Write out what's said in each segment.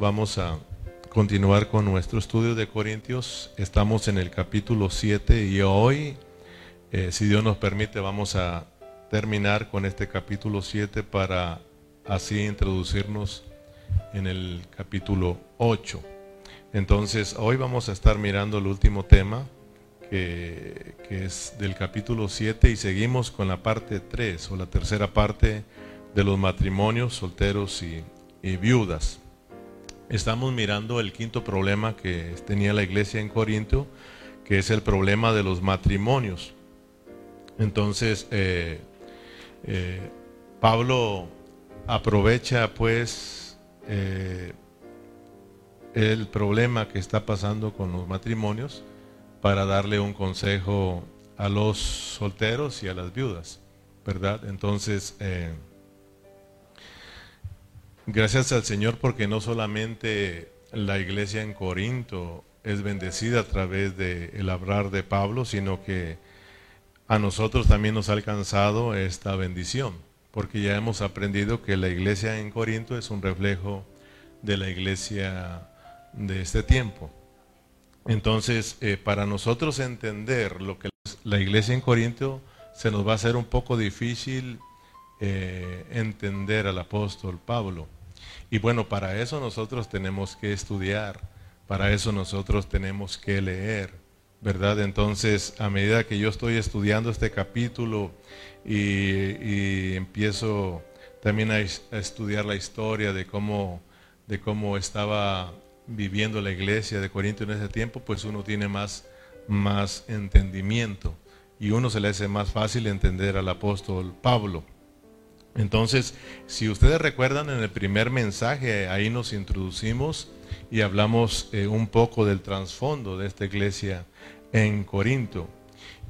Vamos a continuar con nuestro estudio de Corintios. Estamos en el capítulo 7 y hoy, eh, si Dios nos permite, vamos a terminar con este capítulo 7 para así introducirnos en el capítulo 8. Entonces, hoy vamos a estar mirando el último tema, que, es del capítulo 7, y seguimos con la parte 3 o la tercera parte de los matrimonios solteros y viudas. Estamos mirando el quinto problema que tenía la iglesia en Corinto, que es el problema de los matrimonios. Entonces, eh, eh, Pablo aprovecha pues eh, el problema que está pasando con los matrimonios para darle un consejo a los solteros y a las viudas, ¿verdad? Entonces, Gracias al Señor porque no solamente la iglesia en Corinto es bendecida a través del el hablar de Pablo, sino que a nosotros también nos ha alcanzado esta bendición, porque ya hemos aprendido que la iglesia en Corinto es un reflejo de la iglesia de este tiempo. Entonces, eh, para nosotros entender lo que la iglesia en Corinto, se nos va a hacer un poco difícil eh, entender al apóstol Pablo. Y bueno, para eso nosotros tenemos que estudiar, para eso nosotros tenemos que leer, ¿verdad? Entonces, a medida que yo estoy estudiando este capítulo y, empiezo también a, estudiar la historia de cómo, de cómo estaba viviendo la iglesia de Corinto en ese tiempo, pues uno tiene más, más entendimiento y uno se le hace más fácil entender al apóstol Pablo. Entonces, si ustedes recuerdan en el primer mensaje, ahí nos introducimos y hablamos eh, un poco del trasfondo de esta iglesia en Corinto.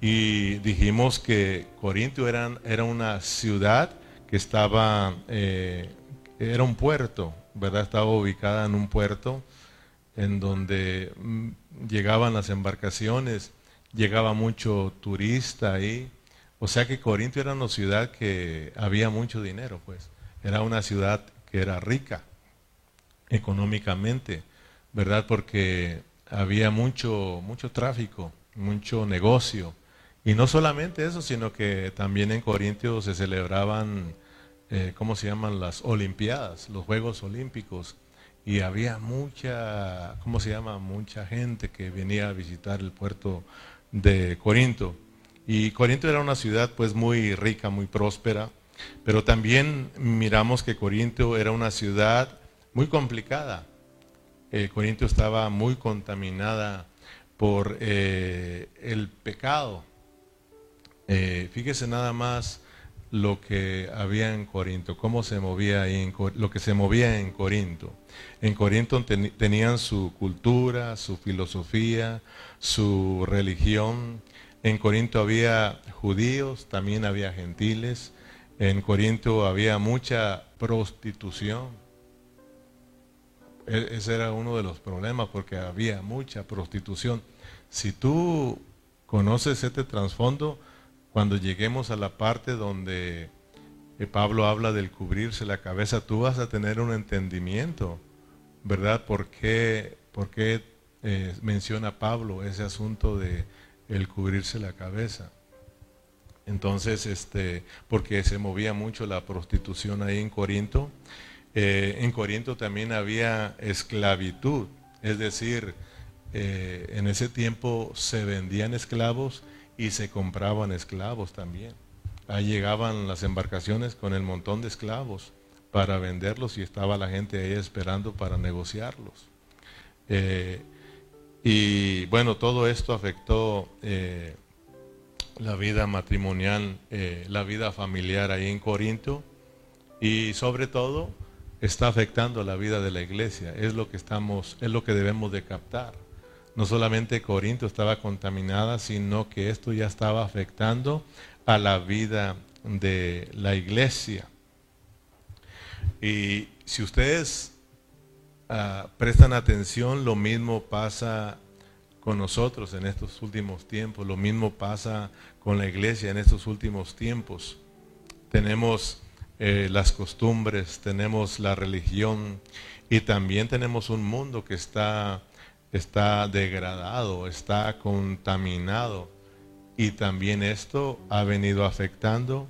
Y dijimos que Corinto era, una ciudad que estaba, eh, era un puerto, ¿verdad? Estaba ubicada en un puerto en donde mm, llegaban las embarcaciones, llegaba mucho turista ahí o sea que Corinto era una ciudad que había mucho dinero, pues. Era una ciudad que era rica económicamente, ¿verdad? Porque había mucho, mucho tráfico, mucho negocio. Y no solamente eso, sino que también en Corinto se celebraban, eh, ¿cómo se llaman? Las Olimpiadas, los Juegos Olímpicos. Y había mucha, ¿cómo se llama? Mucha gente que venía a visitar el puerto de Corinto. Y Corinto era una ciudad pues muy rica, muy próspera, pero también miramos que Corinto era una ciudad muy complicada. Eh, Corinto estaba muy contaminada por eh, el pecado. Eh, fíjese nada más lo que había en Corinto, cómo se movía ahí en, lo que se movía en Corinto. En Corinto tenían su cultura, su filosofía, su religión, en Corinto había judíos, también había gentiles. En Corinto había mucha prostitución. E-, ese era uno de los problemas porque había mucha prostitución. Si tú conoces este trasfondo, cuando lleguemos a la parte donde eh, Pablo habla del cubrirse la cabeza, tú vas a tener un entendimiento, ¿verdad? ¿Por qué, por qué eh, menciona Pablo ese asunto de el cubrirse la cabeza. Entonces, este, porque se movía mucho la prostitución ahí en Corinto. Eh, en Corinto también había esclavitud, es decir, eh, en ese tiempo se vendían esclavos y se compraban esclavos también. Ahí llegaban las embarcaciones con el montón de esclavos para venderlos y estaba la gente ahí esperando para negociarlos. Eh, y bueno, todo esto afectó eh, la vida matrimonial, eh, la vida familiar ahí en Corinto y sobre todo está afectando la vida de la iglesia. Es lo que estamos, es lo que debemos de captar. No solamente Corinto estaba contaminada, sino que esto ya estaba afectando a la vida de la iglesia. Y si ustedes Ah, prestan atención, lo mismo pasa con nosotros en estos últimos tiempos, lo mismo pasa con la iglesia en estos últimos tiempos. Tenemos eh, las costumbres, tenemos la religión y también tenemos un mundo que está, está degradado, está contaminado. Y también esto ha venido afectando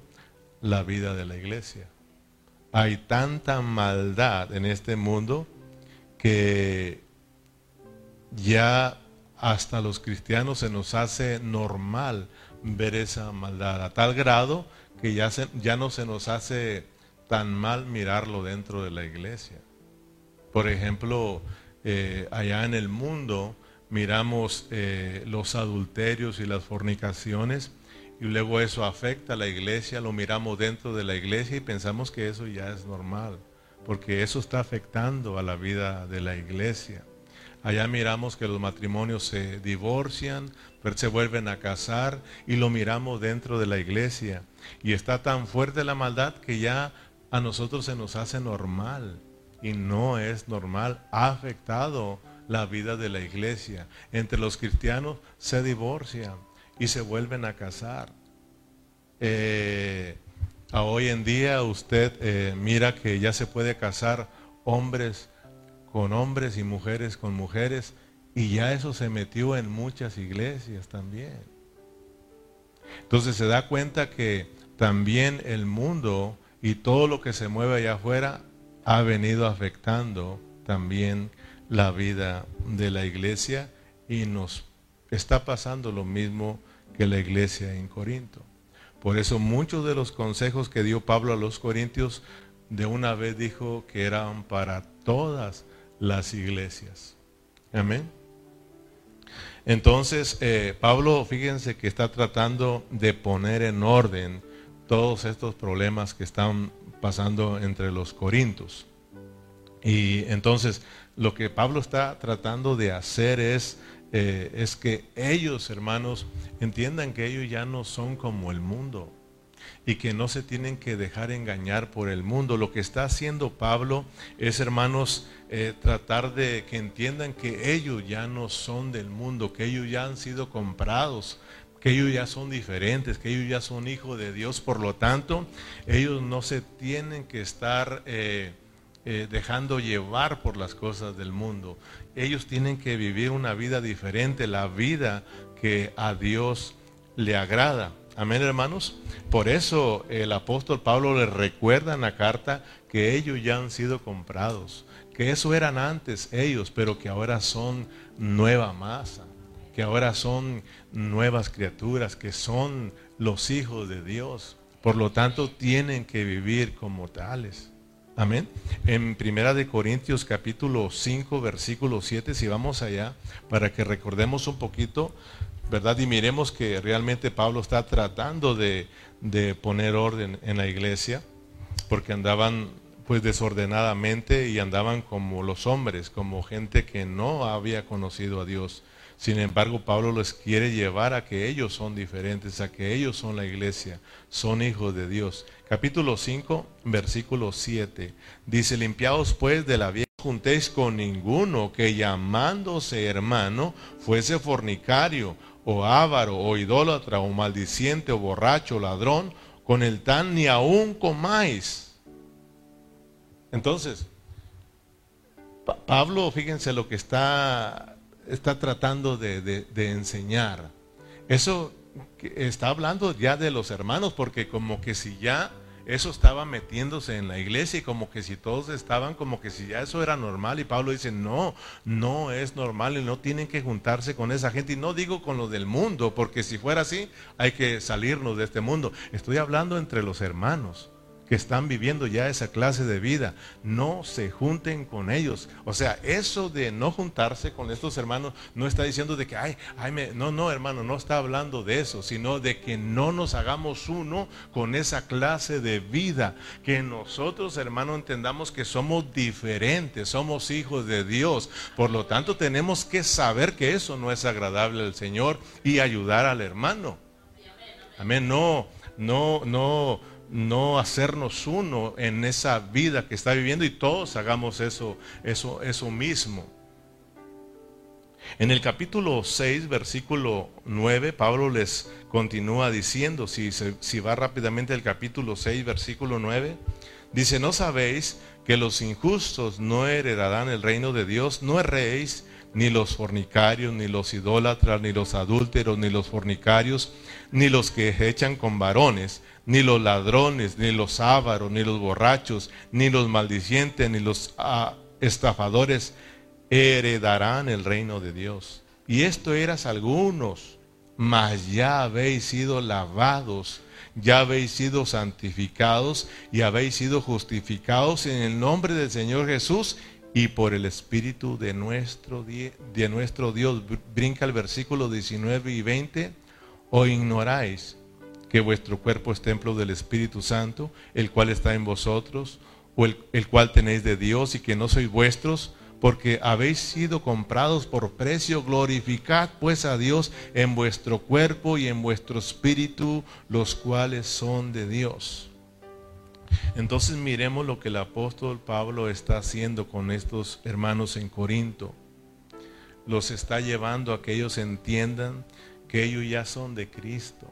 la vida de la iglesia. Hay tanta maldad en este mundo que ya hasta los cristianos se nos hace normal ver esa maldad, a tal grado que ya, ya no se nos hace tan mal mirarlo dentro de la iglesia. Por ejemplo, eh, allá en el mundo miramos eh, los adulterios y las fornicaciones y luego eso afecta a la iglesia, lo miramos dentro de la iglesia y pensamos que eso ya es normal, porque eso está afectando a la vida de la iglesia. Allá miramos que los matrimonios se divorcian, pero se vuelven a casar y lo miramos dentro de la iglesia. Y está tan fuerte la maldad que ya a nosotros se nos hace normal. Y no es normal. Ha afectado la vida de la iglesia. Entre los cristianos se divorcian y se vuelven a casar. Eh, a hoy en día usted eh, mira que ya se puede casar hombres con hombres y mujeres con mujeres, y ya eso se metió en muchas iglesias también. Entonces se da cuenta que también el mundo y todo lo que se mueve allá afuera ha venido afectando también la vida de la iglesia y nos está pasando lo mismo que la iglesia en Corinto. Por eso muchos de los consejos que dio Pablo a los corintios de una vez dijo que eran para todas las iglesias. Amén. Entonces, eh, Pablo, fíjense que está tratando de poner en orden todos estos problemas que están pasando entre los corintos. Y entonces, lo que Pablo está tratando de hacer es, eh, es que ellos, hermanos, entiendan que ellos ya no son como el mundo y que no se tienen que dejar engañar por el mundo. Lo que está haciendo Pablo es, hermanos, eh, tratar de que entiendan que ellos ya no son del mundo, que ellos ya han sido comprados, que ellos ya son diferentes, que ellos ya son hijos de Dios. Por lo tanto, ellos no se tienen que estar eh, eh, dejando llevar por las cosas del mundo. Ellos tienen que vivir una vida diferente, la vida que a Dios le agrada. Amén, hermanos. Por eso el apóstol Pablo les recuerda en la carta que ellos ya han sido comprados, que eso eran antes ellos, pero que ahora son nueva masa, que ahora son nuevas criaturas, que son los hijos de Dios. Por lo tanto, tienen que vivir como tales. Amén. En Primera de Corintios capítulo 5 versículo 7, si vamos allá, para que recordemos un poquito ¿verdad? Y miremos que realmente Pablo está tratando de, poner orden en la iglesia, porque andaban pues desordenadamente y andaban como los hombres, como gente que no había conocido a Dios. Sin embargo, Pablo les quiere llevar a que ellos son diferentes, a que ellos son la iglesia, son hijos de Dios. Capítulo 5, versículo 7. Dice, limpiaos pues de la vieja juntéis con ninguno que llamándose hermano fuese fornicario o avaro, o idólatra, o maldiciente, o borracho, o ladrón, con el tan ni aún comáis. Entonces, Pablo, fíjense lo que está, está tratando de, de enseñar. Eso está hablando ya de los hermanos, porque como que si ya eso estaba metiéndose en la iglesia y como que si todos estaban, como que si ya eso era normal. Y Pablo dice, no, no es normal y no tienen que juntarse con esa gente. Y no digo con lo del mundo, porque si fuera así, hay que salirnos de este mundo. Estoy hablando entre los hermanos que están viviendo ya esa clase de vida, no se junten con ellos. O sea, eso de no juntarse con estos hermanos no está diciendo de que, ay, ay, me, no, no, hermano, no está hablando de eso, sino de que no nos hagamos uno con esa clase de vida, que nosotros, hermano, entendamos que somos diferentes, somos hijos de Dios. Por lo tanto, tenemos que saber que eso no es agradable al Señor y ayudar al hermano. Amén, no, no, no no hacernos uno en esa vida que está viviendo y todos hagamos eso, eso, eso mismo. En el capítulo 6, versículo 9, Pablo les continúa diciendo, si, si va rápidamente el capítulo 6, versículo 9, dice, ¿no sabéis que los injustos no heredarán el reino de Dios? No erréis, ni los fornicarios, ni los idólatras, ni los adúlteros, ni los fornicarios, ni los que echan con varones, ni los ladrones, ni los ávaros, ni los borrachos, ni los maldicientes, ni los ah, estafadores heredarán el reino de Dios. Y esto eras algunos, mas ya habéis sido lavados, ya habéis sido santificados y habéis sido justificados en el nombre del Señor Jesús y por el Espíritu de nuestro, de nuestro Dios. Brinca el versículo 19 y 20. O ignoráis que vuestro cuerpo es templo del Espíritu Santo, el cual está en vosotros, o el, el cual tenéis de Dios y que no sois vuestros, porque habéis sido comprados por precio. Glorificad pues a Dios en vuestro cuerpo y en vuestro espíritu, los cuales son de Dios. Entonces miremos lo que el apóstol Pablo está haciendo con estos hermanos en Corinto. Los está llevando a que ellos entiendan que ellos ya son de Cristo,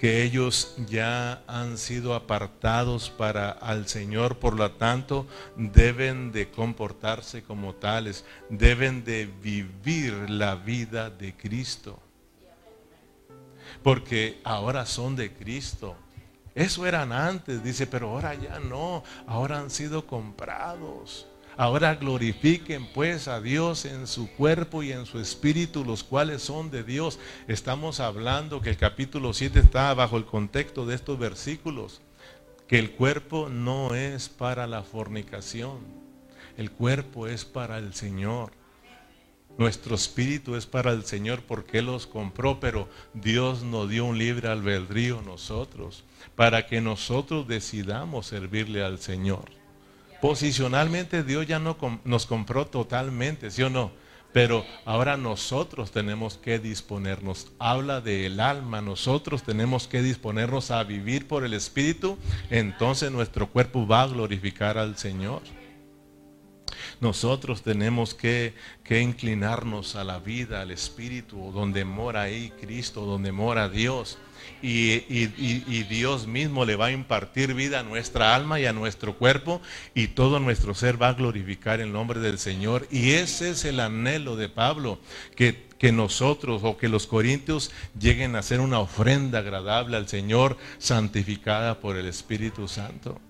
que ellos ya han sido apartados para al Señor, por lo tanto deben de comportarse como tales, deben de vivir la vida de Cristo. Porque ahora son de Cristo eso eran antes, dice, pero ahora ya no, ahora han sido comprados. Ahora glorifiquen pues a Dios en su cuerpo y en su espíritu, los cuales son de Dios. Estamos hablando que el capítulo 7 está bajo el contexto de estos versículos, que el cuerpo no es para la fornicación, el cuerpo es para el Señor. Nuestro espíritu es para el Señor porque Él los compró, pero Dios nos dio un libre albedrío nosotros para que nosotros decidamos servirle al Señor. Posicionalmente Dios ya no nos compró totalmente, ¿sí o no? Pero ahora nosotros tenemos que disponernos. Habla del alma, nosotros tenemos que disponernos a vivir por el Espíritu, entonces nuestro cuerpo va a glorificar al Señor. Nosotros tenemos que, inclinarnos a la vida, al Espíritu, donde mora ahí Cristo, donde mora Dios y, Dios mismo le va a impartir vida a nuestra alma y a nuestro cuerpo y todo nuestro ser va a glorificar el nombre del Señor. Y ese es el anhelo de Pablo, que, que nosotros o que los corintios lleguen a ser una ofrenda agradable al Señor, santificada por el Espíritu Santo.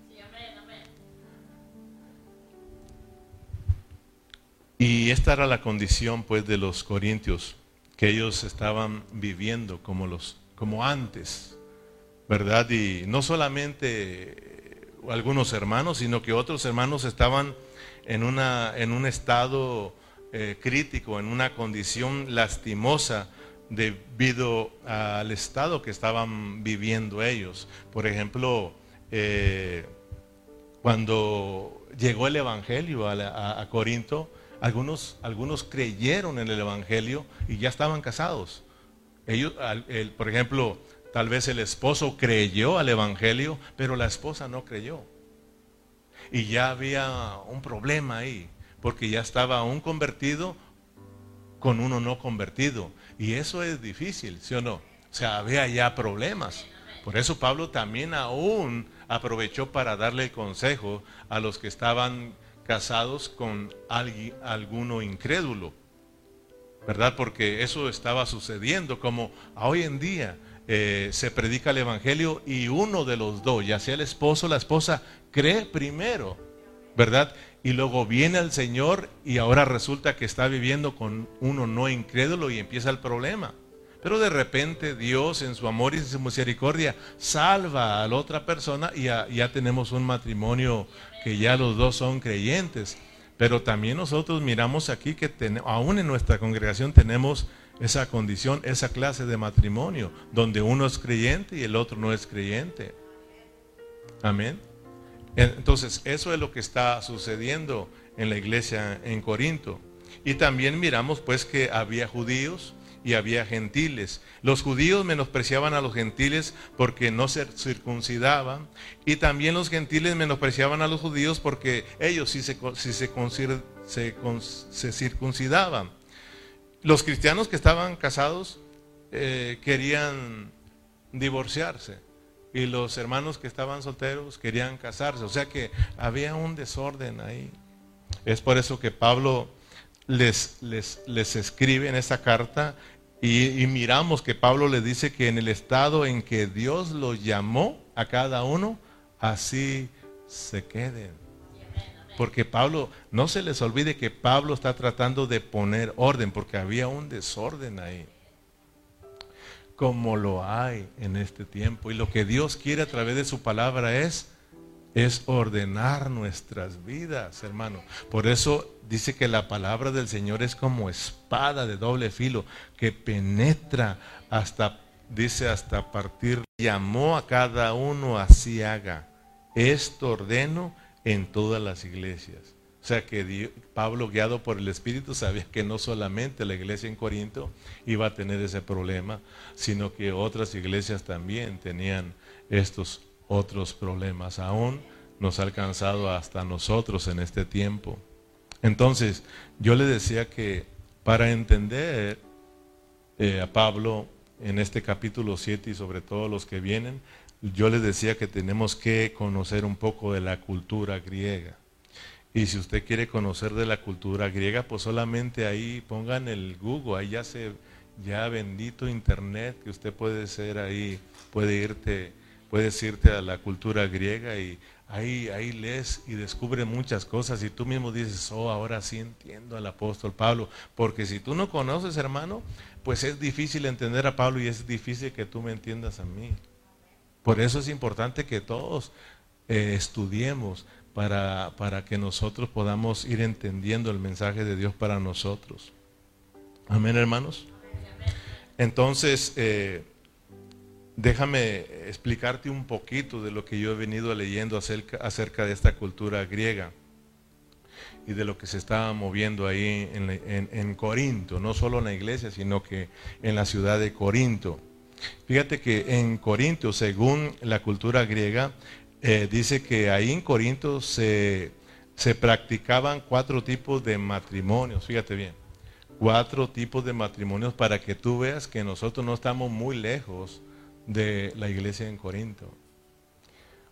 Y esta era la condición pues de los corintios, que ellos estaban viviendo como los como antes, ¿verdad? Y no solamente algunos hermanos, sino que otros hermanos estaban en, una, en un estado eh, crítico, en una condición lastimosa debido al estado que estaban viviendo ellos. Por ejemplo, eh, cuando llegó el Evangelio a, Corinto, algunos, algunos creyeron en el Evangelio y ya estaban casados. Ellos, por ejemplo, tal vez el esposo creyó al Evangelio, pero la esposa no creyó. Y ya había un problema ahí, porque ya estaba un convertido con uno no convertido. Y eso es difícil, ¿sí o no? O sea, había ya problemas. Por eso Pablo también aún aprovechó para darle el consejo a los que estaban casados con alguien, alguno incrédulo. ¿verdad? Porque eso estaba sucediendo, como hoy en día eh, se predica el Evangelio y uno de los dos, ya sea el esposo o la esposa, cree primero, ¿verdad? Y luego viene el Señor y ahora resulta que está viviendo con uno no incrédulo y empieza el problema. Pero de repente Dios en su amor y en su misericordia salva a la otra persona y ya tenemos un matrimonio que ya los dos son creyentes. Pero también nosotros miramos aquí que aún en nuestra congregación tenemos esa condición, esa clase de matrimonio, donde uno es creyente y el otro no es creyente. Amén. Entonces, eso es lo que está sucediendo en la iglesia en Corinto. Y también miramos pues que había judíos y había gentiles. Los judíos menospreciaban a los gentiles porque no se circuncidaban y también los gentiles menospreciaban a los judíos porque ellos sí se, circuncidaban. los cristianos que estaban casados eh, querían divorciarse y los hermanos que estaban solteros querían casarse. O sea que había un desorden ahí. Es por eso que Pablo les, les escribe en esta carta y, miramos que Pablo le dice que en el estado en que Dios los llamó a cada uno, así se queden. Porque Pablo, no se les olvide que Pablo está tratando de poner orden, porque había un desorden ahí como lo hay en este tiempo. Y lo que Dios quiere a través de su palabra es, es ordenar nuestras vidas, hermano. Por eso dice que la palabra del Señor es como espada de doble filo, que penetra hasta, dice, hasta partir. Llamó a cada uno así haga. Esto ordeno en todas las iglesias. O sea que Pablo, guiado por el Espíritu, sabía que no solamente la iglesia en Corinto iba a tener ese problema, sino que otras iglesias también tenían estos otros problemas. Aún nos ha alcanzado hasta nosotros en este tiempo. Entonces, yo le decía que para entender eh, a Pablo en este capítulo 7 y sobre todo los que vienen, yo le decía que tenemos que conocer un poco de la cultura griega. Y si usted quiere conocer de la cultura griega, pues solamente ahí pongan el Google, ahí ya se, ya bendito internet, que usted puede ser ahí, puede irte, puedes irte a la cultura griega y ahí, ahí lees y descubre muchas cosas y tú mismo dices, oh, ahora sí entiendo al apóstol Pablo, porque si tú no conoces, hermano, pues es difícil entender a Pablo y es difícil que tú me entiendas a mí. Por eso es importante que todos eh, estudiemos para, para que nosotros podamos ir entendiendo el mensaje de Dios para nosotros. Amén, hermanos. Entonces, eh, déjame explicarte un poquito de lo que yo he venido leyendo acerca, de esta cultura griega y de lo que se estaba moviendo ahí en, Corinto, no solo en la iglesia, sino que en la ciudad de Corinto. Fíjate que en Corinto, según la cultura griega, eh, dice que ahí en Corinto se, se practicaban cuatro tipos de matrimonios, fíjate bien, cuatro tipos de matrimonios para que tú veas que nosotros no estamos muy lejos de la iglesia en Corinto.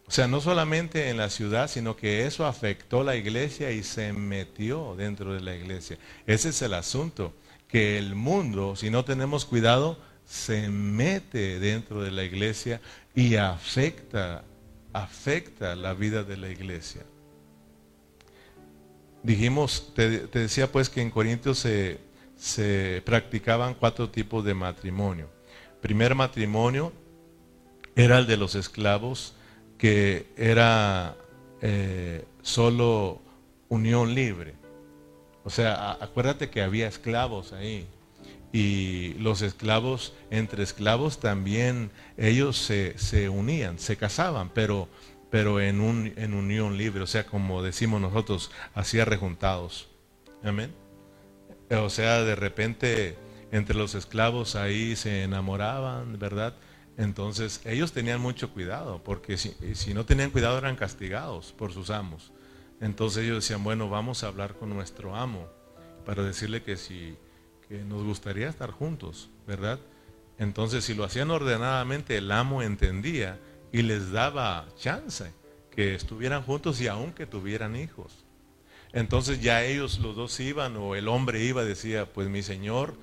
O sea, no solamente en la ciudad, sino que eso afectó la iglesia y se metió dentro de la iglesia. Ese es el asunto, que el mundo, si no tenemos cuidado, se mete dentro de la iglesia y afecta afecta la vida de la iglesia. Dijimos, te, decía pues que en Corintios se, se, practicaban cuatro tipos de matrimonio. Primer matrimonio era el de los esclavos, que era eh, solo unión libre. O sea, acuérdate que había esclavos ahí y los esclavos, entre esclavos también ellos se, se unían, se casaban, pero, pero en, un, en unión libre, o sea, como decimos nosotros, así rejuntados. Amén. O sea, de repente entre los esclavos ahí se enamoraban, ¿verdad? Entonces ellos tenían mucho cuidado, porque si, si no tenían cuidado eran castigados por sus amos. Entonces ellos decían, bueno, vamos a hablar con nuestro amo para decirle que si que nos gustaría estar juntos, ¿verdad? Entonces, si lo hacían ordenadamente, el amo entendía y les daba chance que estuvieran juntos y aunque tuvieran hijos. Entonces ya ellos los dos iban o el hombre iba decía, pues mi señor,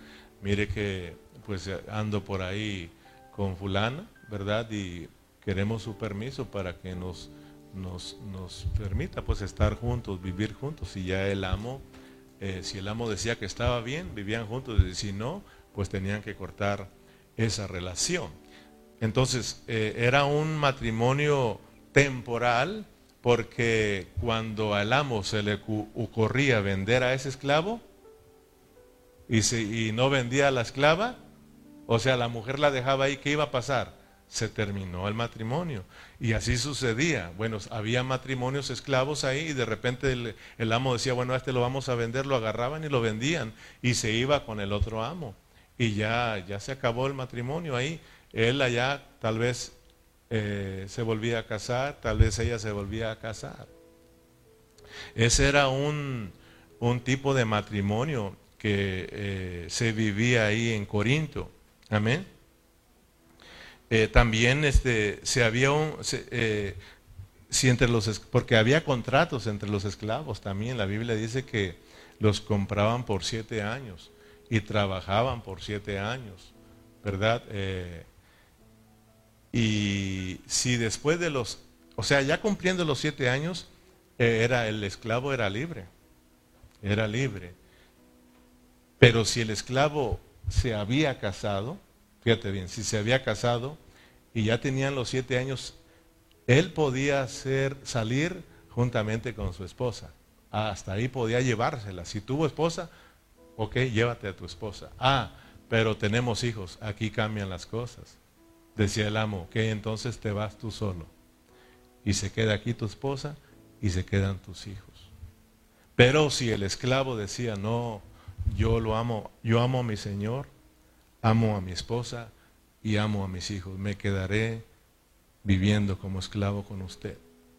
mire que pues ando por ahí con fulana, ¿verdad? Y queremos su permiso para que nos, nos, nos permita pues estar juntos, vivir juntos. Y ya el amo eh, si el amo decía que estaba bien, vivían juntos, y si no, pues tenían que cortar esa relación. Entonces, eh, era un matrimonio temporal porque cuando al amo se le ocurría vender a ese esclavo y, y no vendía a la esclava, o sea, la mujer la dejaba ahí, ¿qué iba a pasar? se terminó el matrimonio. Y así sucedía. Bueno, había matrimonios esclavos ahí y de repente el, amo decía, bueno, a este lo vamos a vender, lo agarraban y lo vendían y se iba con el otro amo. Y ya, ya se acabó el matrimonio ahí. Él allá tal vez eh, se volvía a casar, tal vez ella se volvía a casar. Ese era un, un tipo de matrimonio que eh, se vivía ahí en Corinto. Amén. Eh, también este, se había un, eh, si entre los, porque había contratos entre los esclavos también. La Biblia dice que los compraban por siete años y trabajaban por siete años, ¿verdad? y si después de los, o sea, ya cumpliendo los siete años, era el esclavo era libre, era libre. Pero si el esclavo se había casado, fíjate bien, si se había casado y ya tenían los siete años, él podía salir juntamente con su esposa. Hasta ahí podía llevársela. Si tuvo esposa, ok, llévate a tu esposa. Ah, pero tenemos hijos, aquí cambian las cosas. Decía el amo, ok, entonces te vas tú solo. Y se queda aquí tu esposa y se quedan tus hijos. Pero si el esclavo decía, no, yo lo amo, yo amo a mi Señor, amo a mi esposa y amo a mis hijos, me quedaré viviendo como esclavo con usted.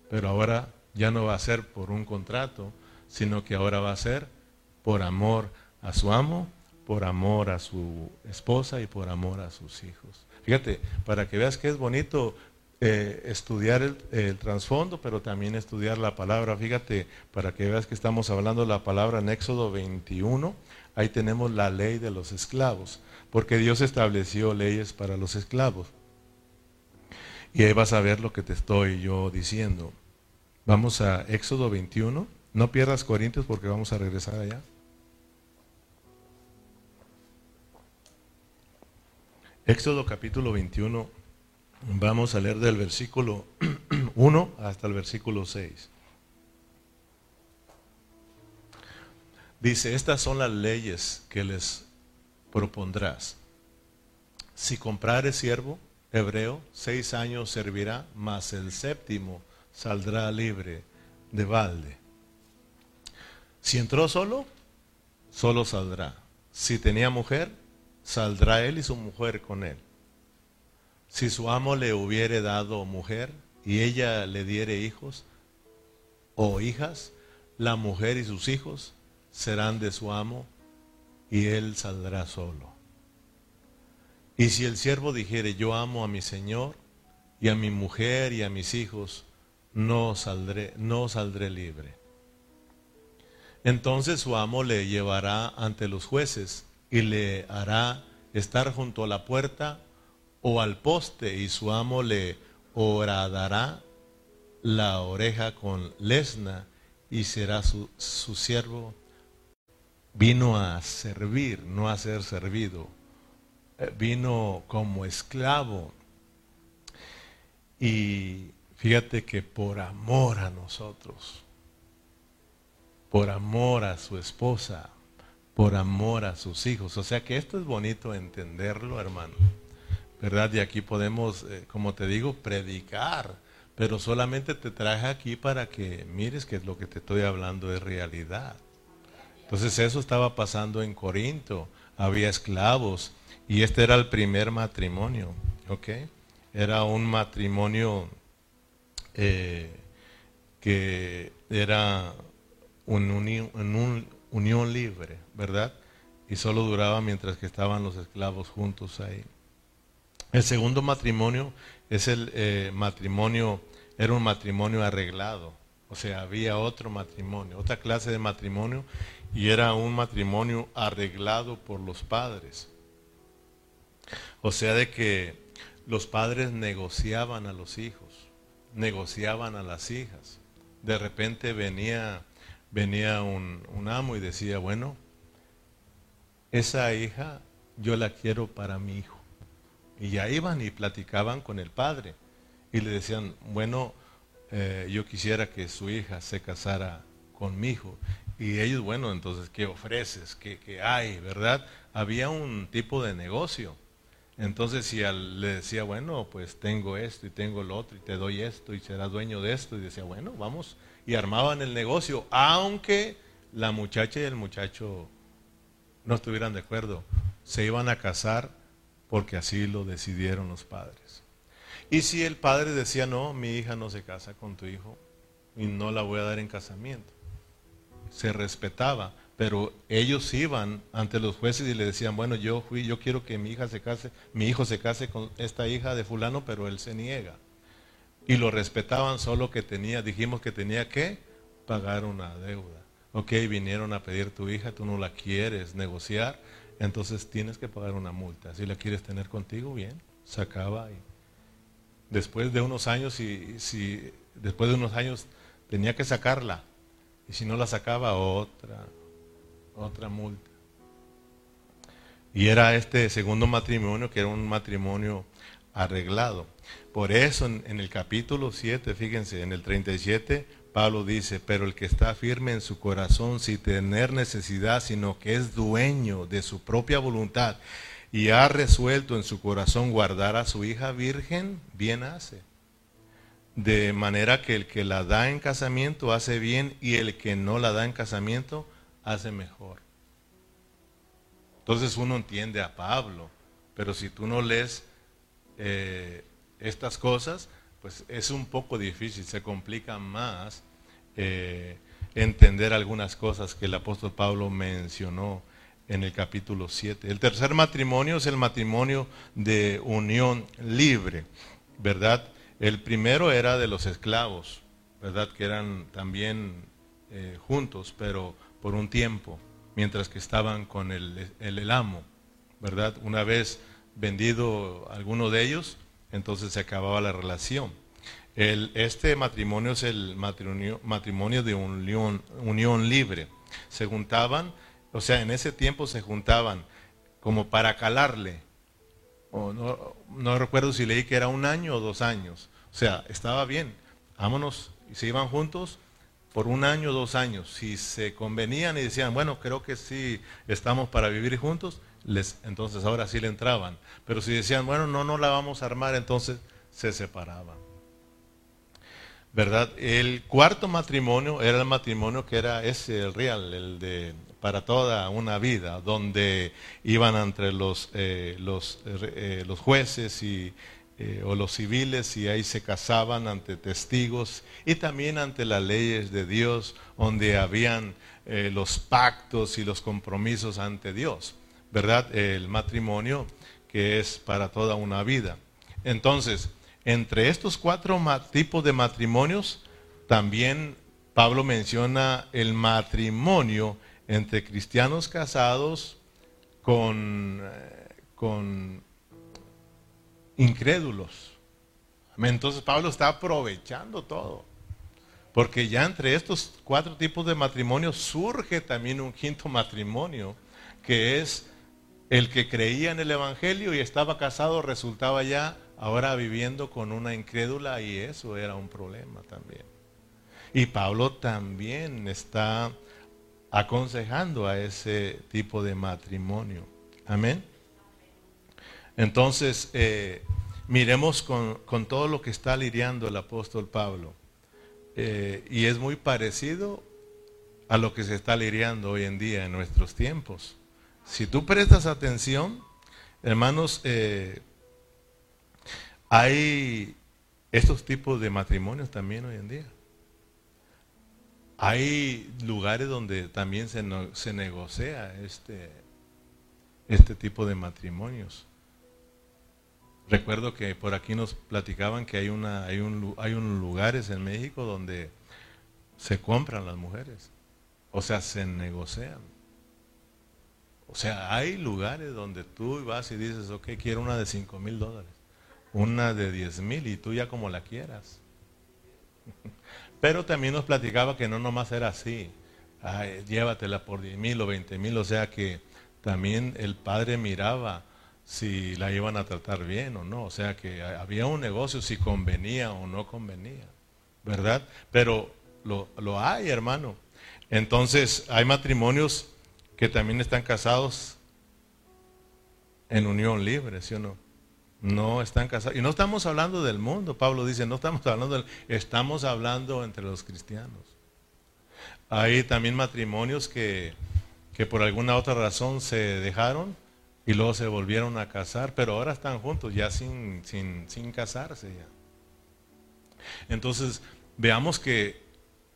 Pero ahora ya no va a ser por un contrato, sino que ahora va a ser por amor a su amo, por amor a su esposa y por amor a sus hijos. Fíjate, para que veas que es bonito eh, estudiar el, trasfondo, pero también estudiar la palabra. Fíjate, para que veas que estamos hablando de la palabra en Éxodo 21, ahí tenemos la ley de los esclavos, porque Dios estableció leyes para los esclavos. Y ahí vas a ver lo que te estoy yo diciendo. Vamos a Éxodo 21. No pierdas Corintios porque vamos a regresar allá. Éxodo capítulo 21 Vamos a leer del versículo 1 hasta el versículo 6. Dice, estas son las leyes que les propondrás. Si comprares siervo hebreo, seis años servirá, mas el séptimo saldrá libre de balde. Si entró solo, solo saldrá. Si tenía mujer, saldrá él y su mujer con él. Si su amo le hubiere dado mujer y ella le diere hijos o hijas, la mujer y sus hijos serán de su amo y él saldrá solo. Y si el siervo dijere, yo amo a mi Señor y a mi mujer y a mis hijos, no saldré, no saldré libre. Entonces su amo le llevará ante los jueces y le hará estar junto a la puerta o al poste y su amo le horadará la oreja con lesna y será su, su siervo. Vino a servir, no a ser servido. Eh, vino como esclavo. Y fíjate que por amor a nosotros, por amor a su esposa, por amor a sus hijos. O sea que esto es bonito entenderlo, hermano. ¿verdad? Y aquí podemos, eh, como te digo, predicar, pero solamente te traje aquí para que mires que lo que te estoy hablando es realidad. Entonces eso estaba pasando en Corinto, había esclavos y este era el primer matrimonio, ¿ok? Era un matrimonio eh, que era un un unión libre, ¿verdad? Y solo duraba mientras que estaban los esclavos juntos ahí. El segundo matrimonio es el eh, matrimonio, era un matrimonio arreglado. O sea, había otro matrimonio, otra clase de matrimonio, y era un matrimonio arreglado por los padres. O sea, de que los padres negociaban a los hijos, negociaban a las hijas. De repente venía, venía un, un amo y decía, bueno, esa hija yo la quiero para mi hijo. Y ya iban y platicaban con el padre. Y le decían, bueno, eh, yo quisiera que su hija se casara con mi hijo. Y ellos, bueno, entonces, ¿qué ofreces? ¿Qué, qué hay? ¿Verdad? Había un tipo de negocio. Entonces, si le decía, bueno, pues tengo esto y tengo lo otro y te doy esto y serás dueño de esto, y decía, bueno, vamos. Y armaban el negocio, aunque la muchacha y el muchacho no estuvieran de acuerdo. Se iban a casar porque así lo decidieron los padres. Y si el padre decía, no, mi hija no se casa con tu hijo y no la voy a dar en casamiento, se respetaba, pero ellos iban ante los jueces y le decían, bueno, yo fui, yo quiero que mi hija se case, mi hijo se case con esta hija de fulano, pero él se niega. Y lo respetaban solo que tenía, dijimos que tenía que pagar una deuda. Ok, vinieron a pedir tu hija, tú no la quieres negociar, entonces tienes que pagar una multa. Si la quieres tener contigo, bien, se acaba. Y después de unos años, y si después de unos años tenía que sacarla, y si no la sacaba, otra, otra multa. Y era este segundo matrimonio, que era un matrimonio arreglado. Por eso en, el capítulo 7, fíjense, en el 37, Pablo dice, pero el que está firme en su corazón sin tener necesidad, sino que es dueño de su propia voluntad y ha resuelto en su corazón guardar a su hija virgen, bien hace. De manera que el que la da en casamiento hace bien y el que no la da en casamiento hace mejor. Entonces uno entiende a Pablo, pero si tú no lees eh, estas cosas, pues es un poco difícil, se complica más eh, entender algunas cosas que el apóstol Pablo mencionó en el capítulo 7. El tercer matrimonio es el matrimonio de unión libre, ¿verdad? El primero era de los esclavos, ¿verdad? Que eran también eh, juntos, pero por un tiempo, mientras que estaban con el, el, amo, ¿verdad? Una vez vendido alguno de ellos, entonces se acababa la relación. El, este matrimonio es el matrimonio, matrimonio de unión, unión libre. Se juntaban, o sea, en ese tiempo se juntaban como para calarle. O no, no recuerdo si leí que era un año o dos años. O sea, estaba bien. Vámonos. Y se iban juntos por un año, dos años, si se convenían y decían, bueno, creo que sí estamos para vivir juntos, les, entonces ahora sí le entraban. Pero si decían, bueno, no, no la vamos a armar, entonces se separaban. ¿Verdad? El cuarto matrimonio era el matrimonio que era ese, el real, el de para toda una vida, donde iban entre los, eh, los, eh, los jueces y eh, o los civiles y ahí se casaban ante testigos y también ante las leyes de Dios donde habían eh, los pactos y los compromisos ante Dios, ¿verdad? El matrimonio que es para toda una vida. Entonces, entre estos cuatro tipos de matrimonios, también Pablo menciona el matrimonio entre cristianos casados con, eh, con incrédulos. Entonces Pablo está aprovechando todo. Porque ya entre estos cuatro tipos de matrimonio surge también un quinto matrimonio, que es el que creía en el Evangelio y estaba casado, resultaba ya ahora viviendo con una incrédula y eso era un problema también. Y Pablo también está aconsejando a ese tipo de matrimonio. Amén. Entonces, eh, miremos con, todo lo que está lidiando el apóstol Pablo. Eh, y es muy parecido a lo que se está lidiando hoy en día en nuestros tiempos. Si tú prestas atención, hermanos, eh, hay estos tipos de matrimonios también hoy en día. Hay lugares donde también se, se negocia este, este tipo de matrimonios. Recuerdo que por aquí nos platicaban que hay, una, hay, un, hay unos lugares en México donde se compran las mujeres, o sea, se negocian. O sea, hay lugares donde tú vas y dices, ok, quiero una de 5 mil dólares, una de 10 mil y tú ya como la quieras. Pero también nos platicaba que no nomás era así, llévatela por 10 mil o 20 mil, o sea que también el padre miraba si la iban a tratar bien o no. O sea que había un negocio si convenía o no convenía, ¿verdad? Pero lo, lo hay, hermano. Entonces hay matrimonios que también están casados en unión libre, ¿sí o no? No están casados. Y no estamos hablando del mundo, Pablo dice, no estamos hablando del, estamos hablando entre los cristianos. Hay también matrimonios que, que por alguna otra razón se dejaron y luego se volvieron a casar, pero ahora están juntos ya sin, sin, sin casarse ya. Entonces, veamos que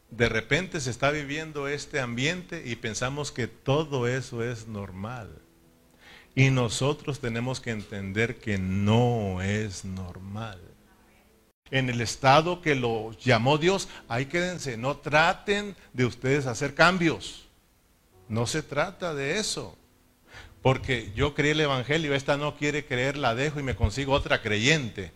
de repente se está viviendo este ambiente y pensamos que todo eso es normal. Y nosotros tenemos que entender que no es normal. En el estado que lo llamó Dios, ahí quédense, no traten de ustedes hacer cambios. No se trata de eso. Porque yo creí el Evangelio, esta no quiere creer, la dejo y me consigo otra creyente.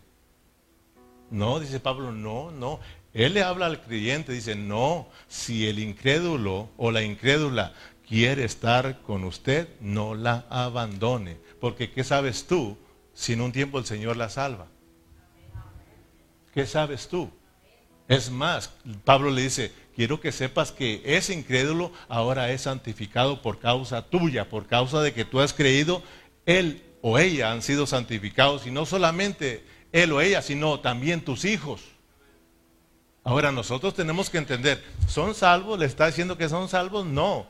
No, dice Pablo, no, no. Él le habla al creyente, dice, no, si el incrédulo o la incrédula quiere estar con usted, no la abandone. Porque ¿qué sabes tú si en un tiempo el Señor la salva? ¿Qué sabes tú? Es más, Pablo le dice, quiero que sepas que ese incrédulo ahora es santificado por causa tuya, por causa de que tú has creído, él o ella han sido santificados, y no solamente él o ella, sino también tus hijos. Ahora nosotros tenemos que entender, ¿son salvos? ¿Le está diciendo que son salvos? No,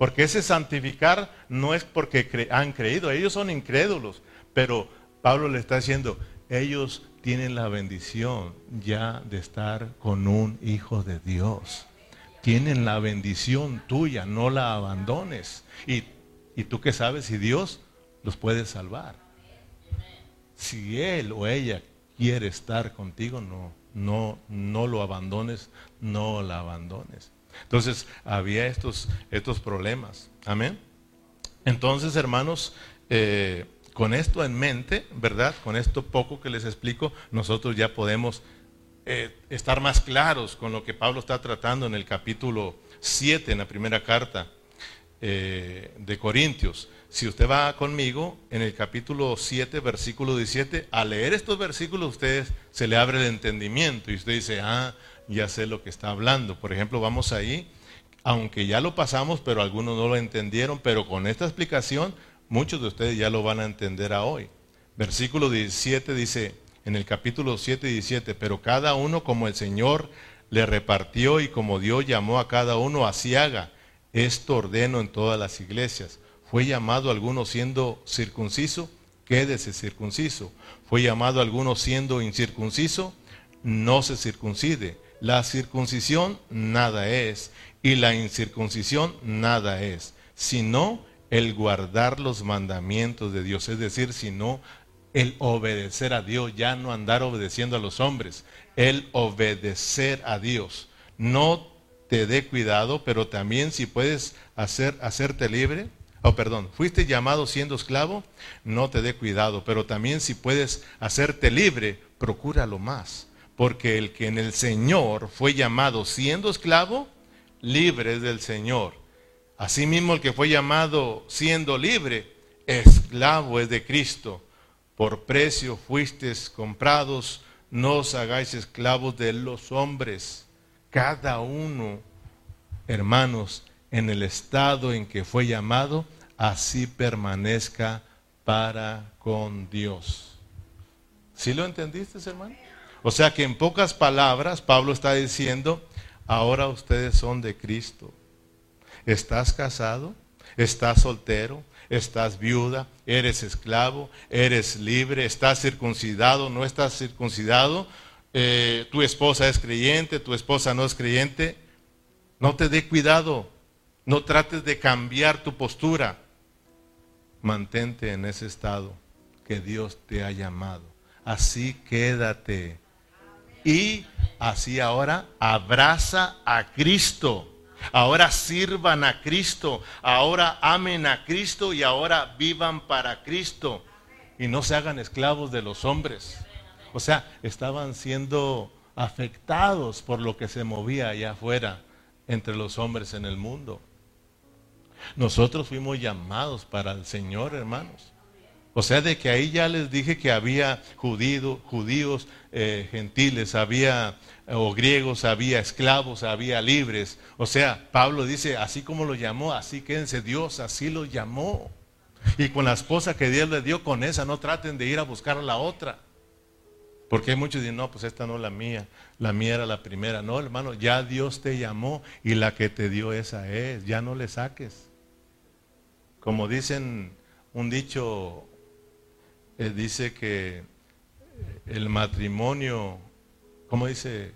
porque ese santificar no es porque han creído, ellos son incrédulos, pero Pablo le está diciendo, ellos tienen la bendición ya de estar con un hijo de Dios. Tienen la bendición tuya, no la abandones. Y, y tú que sabes si Dios los puede salvar. Si él o ella quiere estar contigo, no, no, no lo abandones, no la abandones. Entonces había estos, estos problemas. Amén. Entonces, hermanos, eh, con esto en mente, ¿verdad? Con esto poco que les explico, nosotros ya podemos eh, estar más claros con lo que Pablo está tratando en el capítulo 7, en la primera carta eh, de Corintios. Si usted va conmigo en el capítulo 7, versículo 17, al leer estos versículos, a usted se le abre el entendimiento y usted dice, ah, ya sé lo que está hablando. Por ejemplo, vamos ahí, aunque ya lo pasamos, pero algunos no lo entendieron, pero con esta explicación Muchos de ustedes ya lo van a entender a hoy. Versículo 17 dice, en el capítulo 7 y 17, pero cada uno como el Señor le repartió y como Dios llamó a cada uno, así haga. Esto ordeno en todas las iglesias. Fue llamado alguno siendo circunciso, quédese circunciso. Fue llamado alguno siendo incircunciso, no se circuncide. La circuncisión nada es y la incircuncisión nada es, sino el guardar los mandamientos de Dios, es decir, sino el obedecer a Dios, ya no andar obedeciendo a los hombres, el obedecer a Dios. No te dé cuidado, pero también si puedes hacer, hacerte libre, oh perdón, fuiste llamado siendo esclavo, no te dé cuidado, pero también si puedes hacerte libre, procúralo más, porque el que en el Señor fue llamado siendo esclavo, libre es del Señor. Asimismo, el que fue llamado siendo libre, esclavo es de Cristo. Por precio fuisteis comprados, no os hagáis esclavos de los hombres. Cada uno, hermanos, en el estado en que fue llamado, así permanezca para con Dios. ¿Sí lo entendiste, hermano? O sea que en pocas palabras, Pablo está diciendo, ahora ustedes son de Cristo. ¿Estás casado? ¿Estás soltero? ¿Estás viuda? ¿Eres esclavo? ¿Eres libre? ¿Estás circuncidado? ¿No estás circuncidado? Eh, ¿Tu esposa es creyente? ¿Tu esposa no es creyente? No te dé cuidado. No trates de cambiar tu postura. Mantente en ese estado que Dios te ha llamado. Así quédate. Y así ahora abraza a Cristo. Ahora sirvan a Cristo, ahora amen a Cristo y ahora vivan para Cristo. Y no se hagan esclavos de los hombres. O sea, estaban siendo afectados por lo que se movía allá afuera entre los hombres en el mundo. Nosotros fuimos llamados para el Señor, hermanos. O sea, de que ahí ya les dije que había judíos, eh, gentiles, había o griegos, había esclavos, había libres. O sea, Pablo dice, así como lo llamó, así quédense Dios, así lo llamó. Y con la esposa que Dios le dio, con esa no traten de ir a buscar a la otra. Porque hay muchos que dicen, no, pues esta no es la mía, la mía era la primera. No, hermano, ya Dios te llamó y la que te dio esa es, ya no le saques. Como dicen un dicho eh, dice que el matrimonio, ¿cómo dice?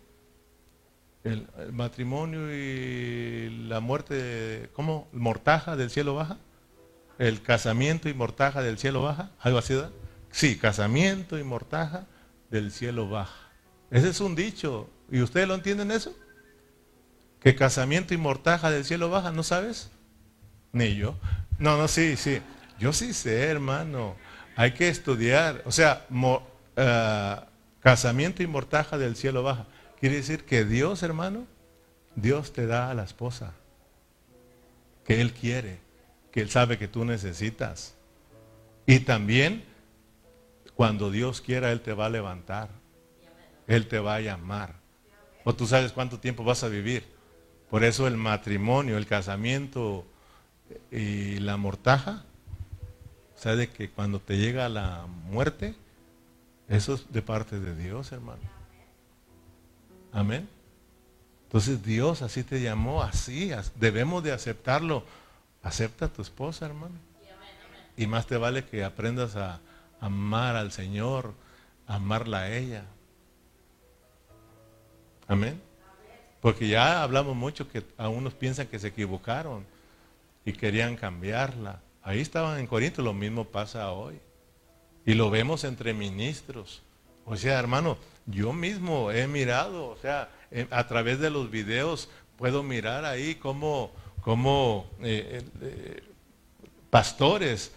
El, matrimonio y la muerte, ¿cómo? ¿Mortaja del cielo baja? ¿El casamiento y mortaja del cielo baja? ¿Algo así? ¿verdad? Sí, casamiento y mortaja del cielo baja. Ese es un dicho. ¿Y ustedes lo entienden eso? Que casamiento y mortaja del cielo baja, ¿no sabes? Ni yo. No, no, sí, sí. Yo sí sé, hermano. Hay que estudiar. O sea, eh, casamiento y mortaja del cielo baja. Quiere decir que Dios, hermano, Dios te da a la esposa que Él quiere, que Él sabe que tú necesitas. Y también, cuando Dios quiera, Él te va a levantar. Él te va a llamar. O tú sabes cuánto tiempo vas a vivir. Por eso el matrimonio, el casamiento y la mortaja sabe que cuando te llega la muerte, eso es de parte de Dios, hermano. Amén. Entonces Dios así te llamó, así, debemos de aceptarlo. Acepta a tu esposa, hermano. Y más te vale que aprendas a amar al Señor, amarla a ella. Amén. Porque ya hablamos mucho que a unos piensan que se equivocaron y querían cambiarla. Ahí estaban en Corinto, lo mismo pasa hoy. Y lo vemos entre ministros. O sea, hermano, yo mismo he mirado, o sea, a través de los videos puedo mirar ahí cómo, cómo eh, eh, pastores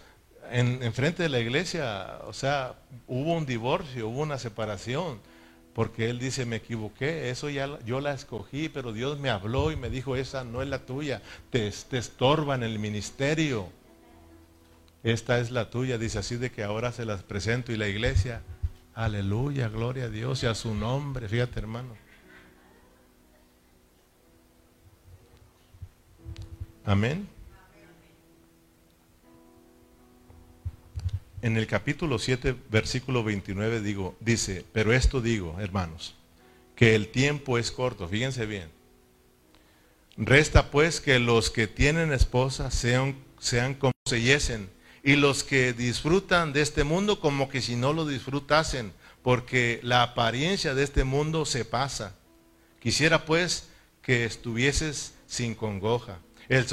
en, frente de la iglesia, o sea, hubo un divorcio, hubo una separación, porque él dice, me equivoqué, eso ya yo la escogí, pero Dios me habló y me dijo, esa no es la tuya, te, te en el ministerio esta es la tuya, dice así de que ahora se las presento y la iglesia, aleluya, gloria a Dios y a su nombre, fíjate hermano. Amén. En el capítulo 7, versículo 29 digo, dice, pero esto digo, hermanos, que el tiempo es corto, fíjense bien. Resta pues que los que tienen esposa sean, sean como se yesen y los que disfrutan de este mundo como que si no lo disfrutasen, porque la apariencia de este mundo se pasa. Quisiera pues que estuvieses sin congoja. El,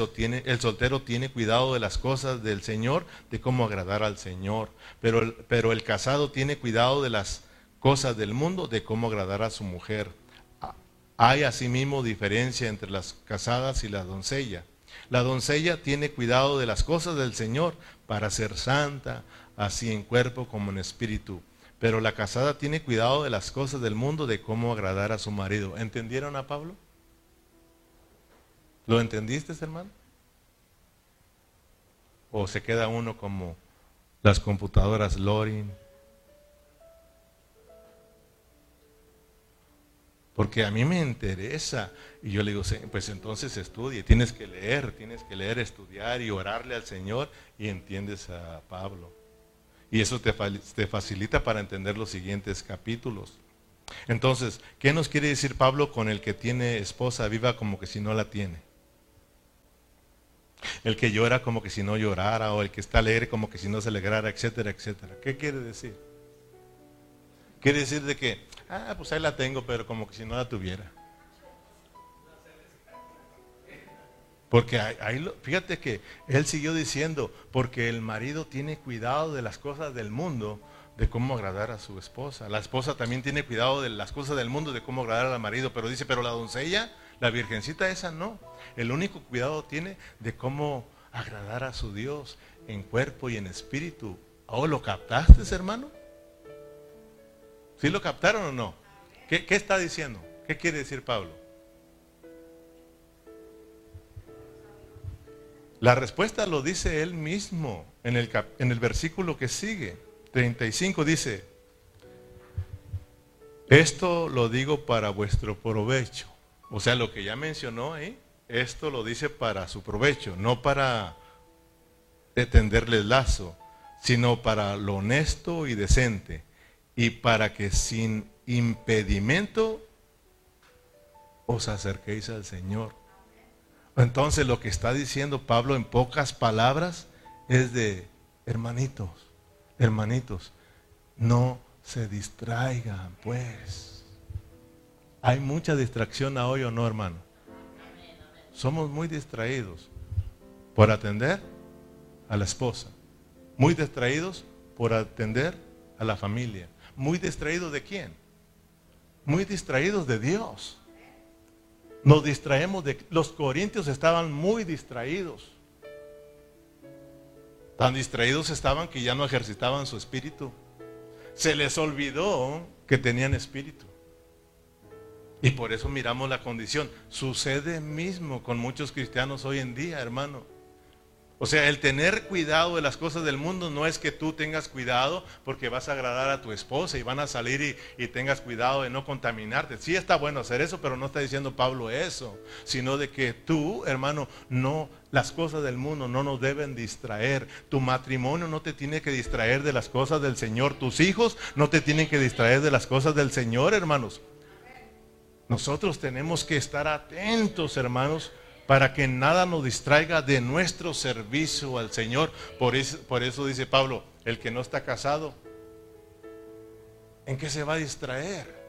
el, soltero tiene cuidado de las cosas del Señor, de cómo agradar al Señor. Pero, pero el casado tiene cuidado de las cosas del mundo, de cómo agradar a su mujer. Hay asimismo diferencia entre las casadas y la doncella. La doncella tiene cuidado de las cosas del Señor para ser santa, así en cuerpo como en espíritu. Pero la casada tiene cuidado de las cosas del mundo, de cómo agradar a su marido. ¿Entendieron a Pablo? ¿Lo entendiste, hermano? ¿O se queda uno como las computadoras Lorin? Porque a mí me interesa. Y yo le digo, pues entonces estudie, tienes que leer, tienes que leer, estudiar y orarle al Señor y entiendes a Pablo. Y eso te, te facilita para entender los siguientes capítulos. Entonces, ¿qué nos quiere decir Pablo con el que tiene esposa viva como que si no la tiene? El que llora como que si no llorara, o el que está alegre como que si no se alegrara, etcétera, etcétera. ¿Qué quiere decir? Quiere decir de que Ah, pues ahí la tengo, pero como que si no la tuviera. Porque ahí, fíjate que él siguió diciendo, porque el marido tiene cuidado de las cosas del mundo, de cómo agradar a su esposa. La esposa también tiene cuidado de las cosas del mundo, de cómo agradar al marido. Pero dice, pero la doncella, la virgencita esa no. El único cuidado tiene de cómo agradar a su Dios en cuerpo y en espíritu. ¿Oh, lo captaste, hermano? ¿Sí lo captaron o no? ¿Qué, está diciendo? ¿Qué quiere decir Pablo? La respuesta lo dice él mismo en el, en el versículo que sigue, 35 dice, esto lo digo para vuestro provecho. O sea, lo que ya mencionó ahí, esto lo dice para su provecho, no para tenderle el lazo, sino para lo honesto y decente y para que sin impedimento os acerquéis al Señor. Entonces lo que está diciendo Pablo en pocas palabras es de, hermanitos, hermanitos, no se distraigan, pues. Hay mucha distracción hoy o no, hermano. Somos muy distraídos por atender a la esposa. Muy distraídos por atender a la familia. Muy distraídos de quién? Muy distraídos de Dios. Nos distraemos de... Los corintios estaban muy distraídos. Tan distraídos estaban que ya no ejercitaban su espíritu. Se les olvidó que tenían espíritu. Y por eso miramos la condición. Sucede mismo con muchos cristianos hoy en día, hermano. O sea, el tener cuidado de las cosas del mundo no es que tú tengas cuidado porque vas a agradar a tu esposa y van a salir y, tengas cuidado de no contaminarte. Sí está bueno hacer eso, pero no está diciendo Pablo eso, sino de que tú, hermano, no, las cosas del mundo no nos deben distraer. Tu matrimonio no te tiene que distraer de las cosas del Señor. Tus hijos no te tienen que distraer de las cosas del Señor, hermanos. Nosotros tenemos que estar atentos, hermanos para que nada nos distraiga de nuestro servicio al Señor. Por eso, por eso dice Pablo, el que no está casado, ¿en qué se va a distraer?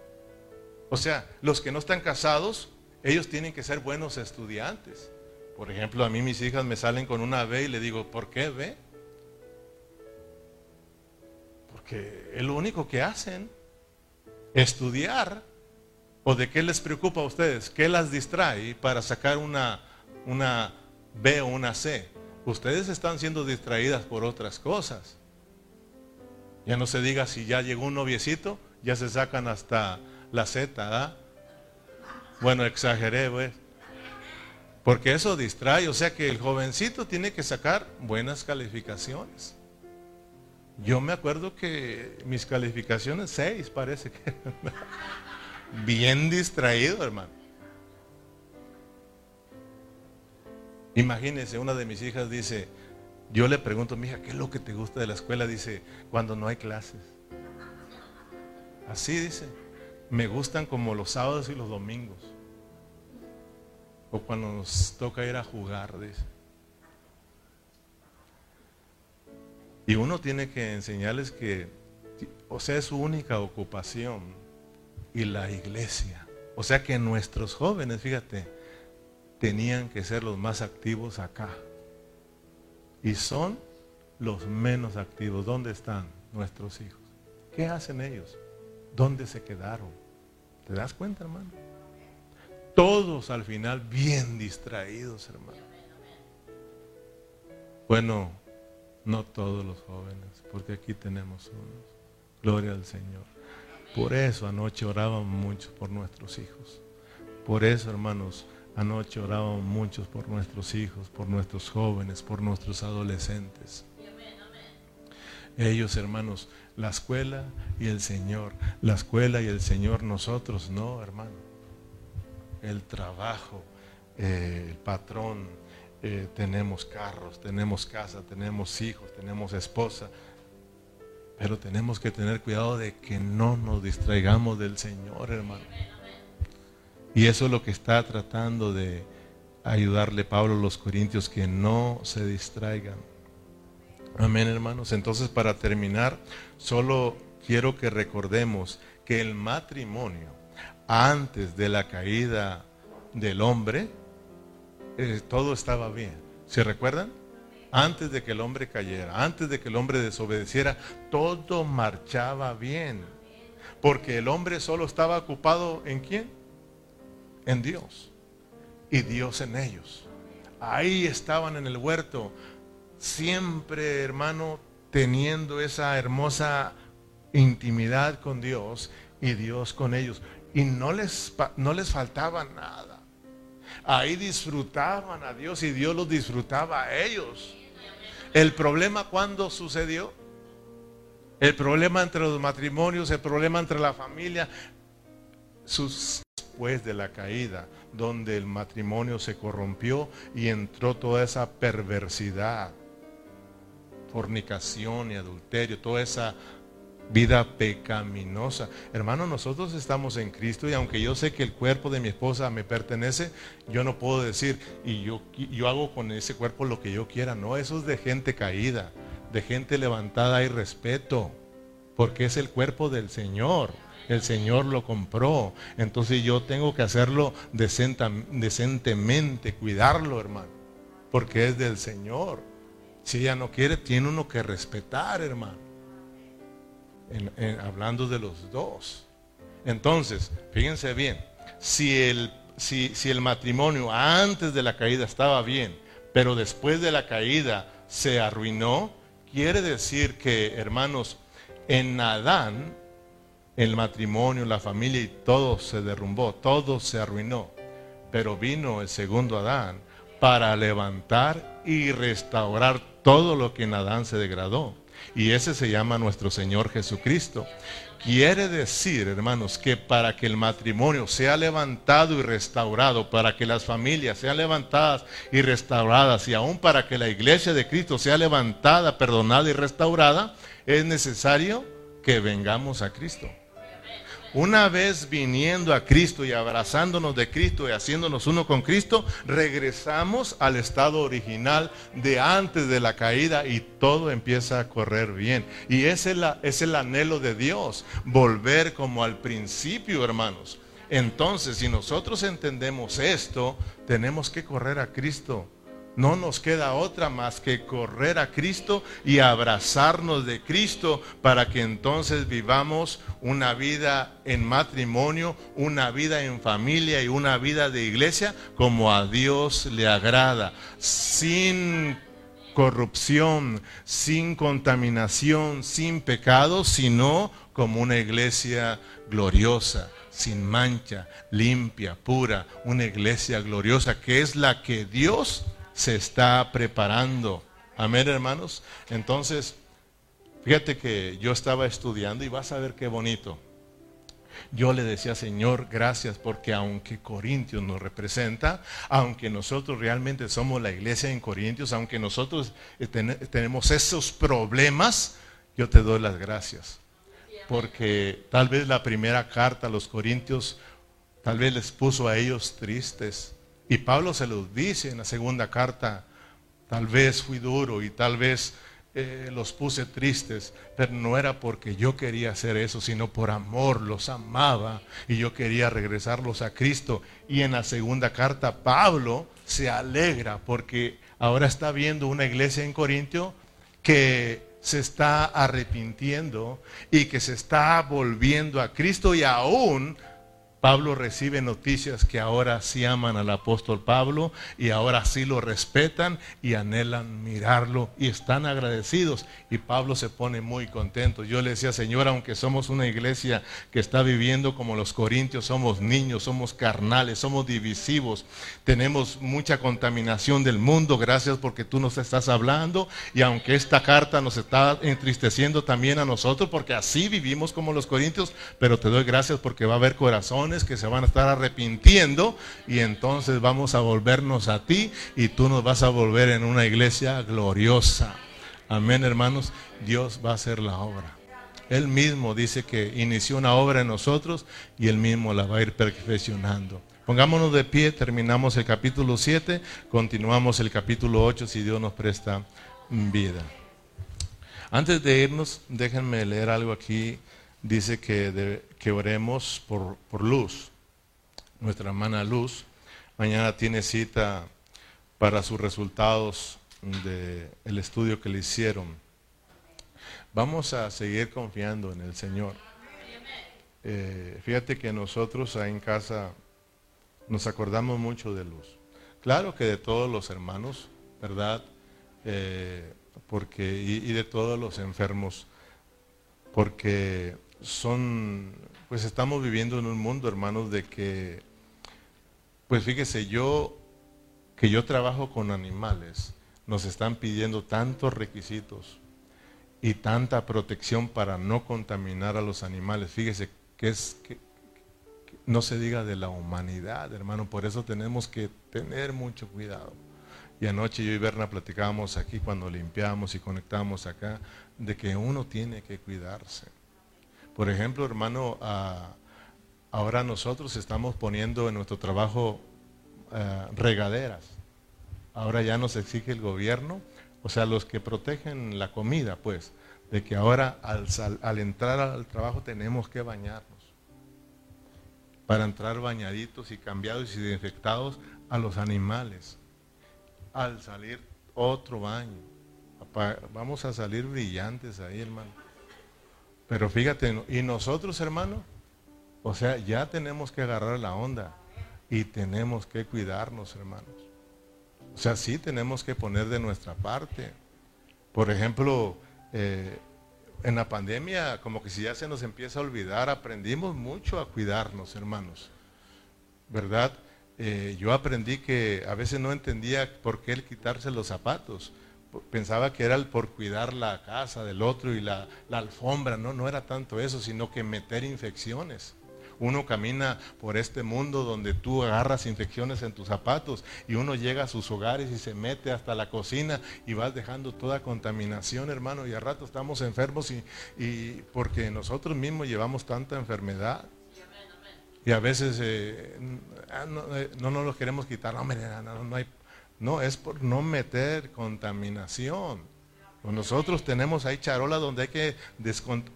O sea, los que no están casados, ellos tienen que ser buenos estudiantes. Por ejemplo, a mí mis hijas me salen con una B y le digo, ¿por qué B? Porque es lo único que hacen, estudiar. ¿O de qué les preocupa a ustedes? ¿Qué las distrae para sacar una una B o una C. Ustedes están siendo distraídas por otras cosas. Ya no se diga si ya llegó un noviecito, ya se sacan hasta la Z, ¿ah? Bueno, exageré, pues. Porque eso distrae, o sea que el jovencito tiene que sacar buenas calificaciones. Yo me acuerdo que mis calificaciones, seis parece que. Bien distraído, hermano. Imagínense, una de mis hijas dice, yo le pregunto, mi hija, ¿qué es lo que te gusta de la escuela? Dice, cuando no hay clases. Así dice, me gustan como los sábados y los domingos. O cuando nos toca ir a jugar, dice. Y uno tiene que enseñarles que, o sea, es su única ocupación y la iglesia. O sea que nuestros jóvenes, fíjate, tenían que ser los más activos acá. Y son los menos activos. ¿Dónde están nuestros hijos? ¿Qué hacen ellos? ¿Dónde se quedaron? ¿Te das cuenta, hermano? Todos al final bien distraídos, hermano. Bueno, no todos los jóvenes, porque aquí tenemos unos. Gloria al Señor. Por eso anoche oraban mucho por nuestros hijos. Por eso, hermanos, Anoche orábamos muchos por nuestros hijos, por nuestros jóvenes, por nuestros adolescentes. Ellos, hermanos, la escuela y el Señor. La escuela y el Señor, nosotros no, hermano. El trabajo, eh, el patrón, eh, tenemos carros, tenemos casa, tenemos hijos, tenemos esposa. Pero tenemos que tener cuidado de que no nos distraigamos del Señor, hermano. Y eso es lo que está tratando de ayudarle Pablo a los corintios, que no se distraigan. Amén, hermanos. Entonces, para terminar, solo quiero que recordemos que el matrimonio, antes de la caída del hombre, eh, todo estaba bien. ¿Se recuerdan? Antes de que el hombre cayera, antes de que el hombre desobedeciera, todo marchaba bien. Porque el hombre solo estaba ocupado en quién? En Dios y Dios en ellos. Ahí estaban en el huerto, siempre hermano, teniendo esa hermosa intimidad con Dios y Dios con ellos. Y no les, no les faltaba nada. Ahí disfrutaban a Dios y Dios los disfrutaba a ellos. El problema cuando sucedió, el problema entre los matrimonios, el problema entre la familia, sus después de la caída, donde el matrimonio se corrompió y entró toda esa perversidad, fornicación y adulterio, toda esa vida pecaminosa. Hermano, nosotros estamos en Cristo y aunque yo sé que el cuerpo de mi esposa me pertenece, yo no puedo decir, y yo, yo hago con ese cuerpo lo que yo quiera. No, eso es de gente caída, de gente levantada y respeto, porque es el cuerpo del Señor. El Señor lo compró. Entonces yo tengo que hacerlo decentemente, cuidarlo, hermano. Porque es del Señor. Si ella no quiere, tiene uno que respetar, hermano. hablando de los dos. Entonces, fíjense bien, si el, si, si el matrimonio antes de la caída estaba bien, pero después de la caída se arruinó, quiere decir que, hermanos, en Adán, el matrimonio, la familia y todo se derrumbó, todo se arruinó. Pero vino el segundo Adán para levantar y restaurar todo lo que en Adán se degradó. Y ese se llama nuestro Señor Jesucristo. Quiere decir, hermanos, que para que el matrimonio sea levantado y restaurado, para que las familias sean levantadas y restauradas, y aún para que la iglesia de Cristo sea levantada, perdonada y restaurada, es necesario que vengamos a Cristo. Una vez viniendo a Cristo y abrazándonos de Cristo y haciéndonos uno con Cristo, regresamos al estado original de antes de la caída y todo empieza a correr bien. Y es, es el anhelo de Dios, volver como al principio, hermanos. Entonces, si nosotros entendemos esto, tenemos que correr a Cristo no nos queda otra más que correr a Cristo y abrazarnos de Cristo para que entonces vivamos una vida en matrimonio, una vida en familia y una vida de iglesia como a Dios le agrada, sin corrupción, sin contaminación, sin pecado, sino como una iglesia gloriosa sin mancha, limpia, pura, una iglesia gloriosa que es la que Dios se está preparando. Amén, hermanos. Entonces, fíjate que yo estaba estudiando y vas a ver qué bonito. Yo le decía, Señor, gracias porque aunque Corintios nos representa, aunque nosotros realmente somos la iglesia en Corintios, aunque nosotros eh, tenemos esos problemas, yo te doy las gracias. Porque tal vez la primera carta a los Corintios, tal vez les puso a ellos tristes y Pablo se los dice en la segunda carta, tal vez fui duro y tal vez eh, los puse tristes, pero no era porque yo quería hacer eso, sino por amor, los amaba y yo quería regresarlos a Cristo. Y en la segunda carta Pablo se alegra porque ahora está viendo una iglesia en Corintio que se está arrepintiendo y que se está volviendo a Cristo y aún Pablo recibe noticias que ahora sí aman al apóstol Pablo y ahora sí lo respetan y anhelan mirarlo y están agradecidos. Y Pablo se pone muy contento. Yo le decía, Señor, aunque somos una iglesia que está viviendo como los corintios, somos niños, somos carnales, somos divisivos, tenemos mucha contaminación del mundo, gracias porque tú nos estás hablando y aunque esta carta nos está entristeciendo también a nosotros, porque así vivimos como los corintios, pero te doy gracias porque va a haber corazones que se van a estar arrepintiendo y entonces vamos a volvernos a ti y tú nos vas a volver en una iglesia gloriosa. Amén, hermanos. Dios va a hacer la obra. Él mismo dice que inició una obra en nosotros y él mismo la va a ir perfeccionando. Pongámonos de pie, terminamos el capítulo 7, continuamos el capítulo 8 si Dios nos presta vida. Antes de irnos, déjenme leer algo aquí. Dice que de, oremos por, Luz, nuestra hermana Luz. Mañana tiene cita para sus resultados del estudio que le hicieron. Vamos a seguir confiando en el Señor. Eh, fíjate que nosotros ahí en casa nos acordamos mucho de Luz. Claro que de todos los hermanos, ¿verdad? Eh, porque, y de todos los enfermos, porque son pues estamos viviendo en un mundo, hermanos, de que, pues fíjese, yo, que yo trabajo con animales, nos están pidiendo tantos requisitos y tanta protección para no contaminar a los animales. Fíjese que es que, no se diga de la humanidad, hermano, por eso tenemos que tener mucho cuidado. Y anoche yo y Berna platicábamos aquí cuando limpiamos y conectamos acá de que uno tiene que cuidarse. Por ejemplo, hermano, ahora nosotros estamos poniendo en nuestro trabajo eh, regaderas. Ahora ya nos exige el gobierno, o sea, los que protegen la comida, pues, de que ahora al, al entrar al trabajo tenemos que bañarnos. para entrar bañaditos y cambiados y desinfectados a los animales. Al salir otro baño. Vamos a salir brillantes ahí, hermano. Pero fíjate, y nosotros, hermano, o sea, ya tenemos que agarrar la onda y tenemos que cuidarnos, hermanos. O sea, sí tenemos que poner de nuestra parte. Por ejemplo, eh, en la pandemia, como que si ya se nos empieza a olvidar, aprendimos mucho a cuidarnos, hermanos. ¿Verdad? Eh, yo aprendí que a veces no entendía por qué el quitarse los zapatos. Pensaba que era por cuidar la casa del otro y la, la alfombra. No, no era tanto eso, sino que meter infecciones. Uno camina por este mundo donde tú agarras infecciones en tus zapatos y uno llega a sus hogares y se mete hasta la cocina y vas dejando toda contaminación, hermano, y a rato estamos enfermos y, porque nosotros mismos llevamos tanta enfermedad. Y a veces eh, ah, eh, no, nos lo queremos quitar, no, no, no, hay, no, es por no meter contaminación. Pues nosotros tenemos ahí charolas donde hay que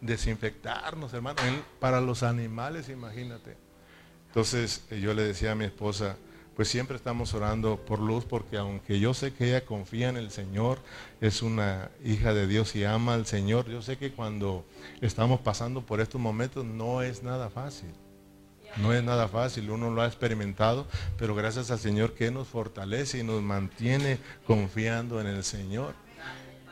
desinfectarnos, hermano. Para los animales, imagínate. Entonces eh, yo le decía a mi esposa, pues siempre estamos orando por luz porque aunque yo sé que ella confía en el Señor, es una hija de Dios y ama al Señor, yo sé que cuando estamos pasando por estos momentos no es nada fácil. No es nada fácil, uno lo ha experimentado, pero gracias al Señor que nos fortalece y nos mantiene confiando en el Señor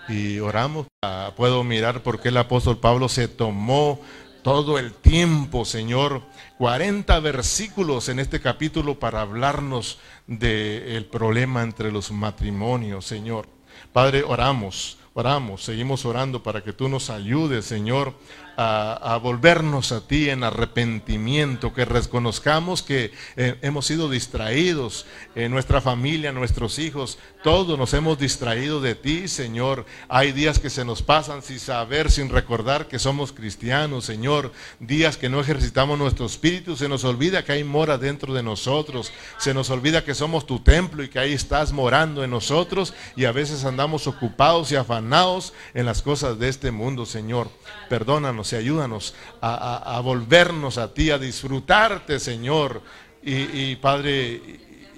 y oramos. Ah, puedo mirar por qué el apóstol Pablo se tomó todo el tiempo, Señor, 40 versículos en este capítulo para hablarnos del problema entre los matrimonios, Señor. Padre, oramos, oramos, seguimos orando para que tú nos ayudes, Señor, a, volvernos a ti en arrepentimiento, que reconozcamos que eh, hemos sido distraídos, en nuestra familia, nuestros hijos, todos nos hemos distraído de ti, Señor. Hay días que se nos pasan sin saber, sin recordar que somos cristianos, Señor. Días que no ejercitamos nuestro espíritu, se nos olvida que hay mora dentro de nosotros, se nos olvida que somos tu templo y que ahí estás morando en nosotros y a veces andamos ocupados y afanados en las cosas de este mundo, Señor. Perdónanos y ayúdanos a, volvernos a ti, a disfrutarte, Señor. Y, Padre,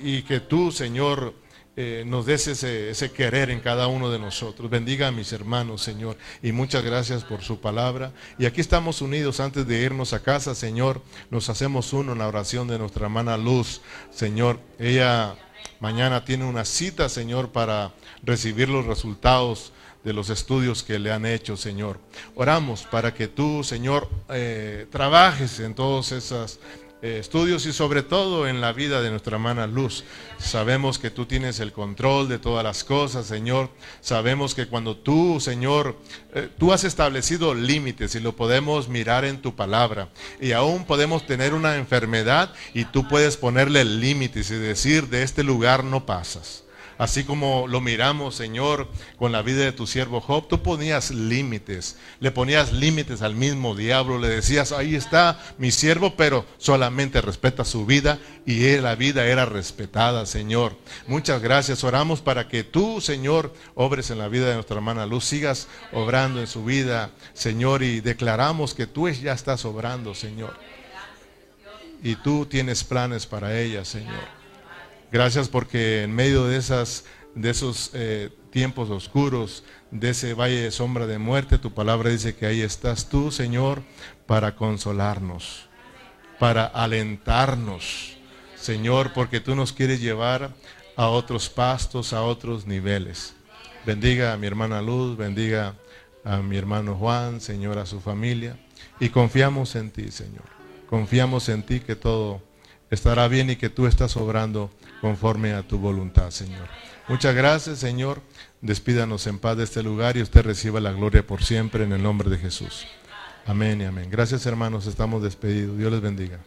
y, que tú, Señor, eh, nos des ese, ese, querer en cada uno de nosotros. Bendiga a mis hermanos, Señor. Y muchas gracias por su palabra. Y aquí estamos unidos antes de irnos a casa, Señor. Nos hacemos uno en la oración de nuestra hermana Luz, Señor. Ella mañana tiene una cita, Señor, para recibir los resultados de los estudios que le han hecho, Señor. Oramos para que tú, Señor, eh, trabajes en todos esos eh, estudios y sobre todo en la vida de nuestra hermana Luz. Sabemos que tú tienes el control de todas las cosas, Señor. Sabemos que cuando tú, Señor, eh, tú has establecido límites y lo podemos mirar en tu palabra. Y aún podemos tener una enfermedad y tú puedes ponerle límites y decir, de este lugar no pasas. Así como lo miramos, Señor, con la vida de tu siervo Job, tú ponías límites, le ponías límites al mismo diablo, le decías, ahí está mi siervo, pero solamente respeta su vida y la vida era respetada, Señor. Muchas gracias, oramos para que tú, Señor, obres en la vida de nuestra hermana Luz, sigas obrando en su vida, Señor, y declaramos que tú ya estás obrando, Señor. Y tú tienes planes para ella, Señor. Gracias porque en medio de, esas, de esos eh, tiempos oscuros, de ese valle de sombra de muerte, tu palabra dice que ahí estás tú, Señor, para consolarnos, para alentarnos, Señor, porque tú nos quieres llevar a otros pastos, a otros niveles. Bendiga a mi hermana Luz, bendiga a mi hermano Juan, Señor, a su familia. Y confiamos en ti, Señor. Confiamos en ti que todo estará bien y que tú estás obrando conforme a tu voluntad, Señor. Muchas gracias, Señor. Despídanos en paz de este lugar y usted reciba la gloria por siempre en el nombre de Jesús. Amén y amén. Gracias, hermanos. Estamos despedidos. Dios les bendiga.